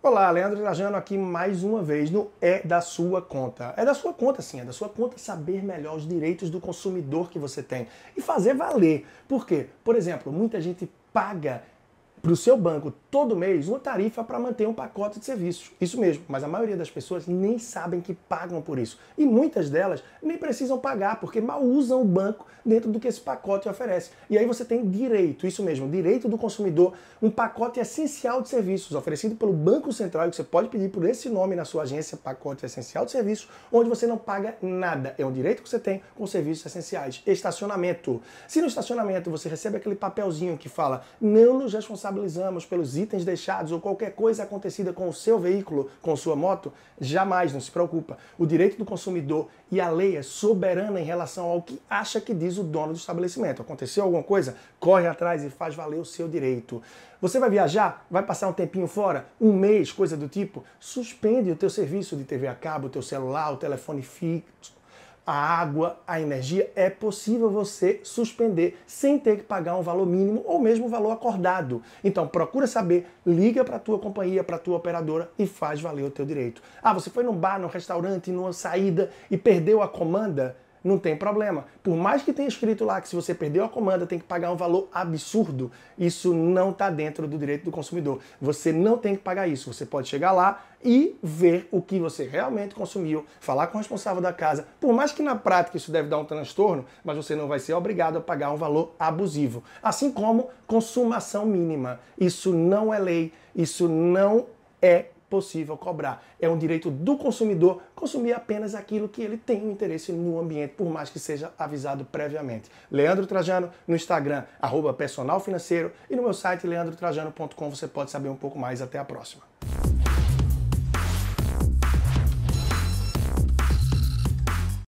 Olá, Leandro Trajano aqui mais uma vez no É da Sua Conta. É da sua conta, sim, é da sua conta saber melhor os direitos do consumidor que você tem e fazer valer. Por quê? Por exemplo, muita gente paga para o seu banco todo mês uma tarifa para manter um pacote de serviços. Isso mesmo, mas a maioria das pessoas nem sabem que pagam por isso. E muitas delas nem precisam pagar, porque mal usam o banco dentro do que esse pacote oferece. E aí você tem direito, isso mesmo, direito do consumidor, um pacote essencial de serviços oferecido pelo Banco Central, que você pode pedir por esse nome na sua agência, pacote essencial de serviços, onde você não paga nada. É um direito que você tem com serviços essenciais. Estacionamento. Se no estacionamento você recebe aquele papelzinho que fala não nos responsabilizamos responsabilizamos pelos itens deixados ou qualquer coisa acontecida com o seu veículo, com sua moto, jamais, não se preocupa. O direito do consumidor e a lei é soberana em relação ao que acha que diz o dono do estabelecimento. Aconteceu alguma coisa? Corre atrás e faz valer o seu direito. Você vai viajar? Vai passar um tempinho fora? Um mês, coisa do tipo? Suspende o teu serviço de TV a cabo, o teu celular, o telefone fixo a água, a energia, é possível você suspender sem ter que pagar um valor mínimo ou mesmo valor acordado. Então, procura saber, liga para a tua companhia, para a tua operadora e faz valer o teu direito. Ah, você foi num bar, num restaurante, numa saída e perdeu a comanda? Não tem problema. Por mais que tenha escrito lá que se você perdeu a comanda tem que pagar um valor absurdo, isso não está dentro do direito do consumidor. Você não tem que pagar isso. Você pode chegar lá e ver o que você realmente consumiu, falar com o responsável da casa. Por mais que na prática isso deve dar um transtorno, mas você não vai ser obrigado a pagar um valor abusivo. Assim como consumação mínima. Isso não é lei, isso não é possível cobrar. É um direito do consumidor consumir apenas aquilo que ele tem um interesse no ambiente, por mais que seja avisado previamente. Leandro Trajano no Instagram, arroba personal financeiro, e no meu site leandrotrajano.com você pode saber um pouco mais. Até a próxima.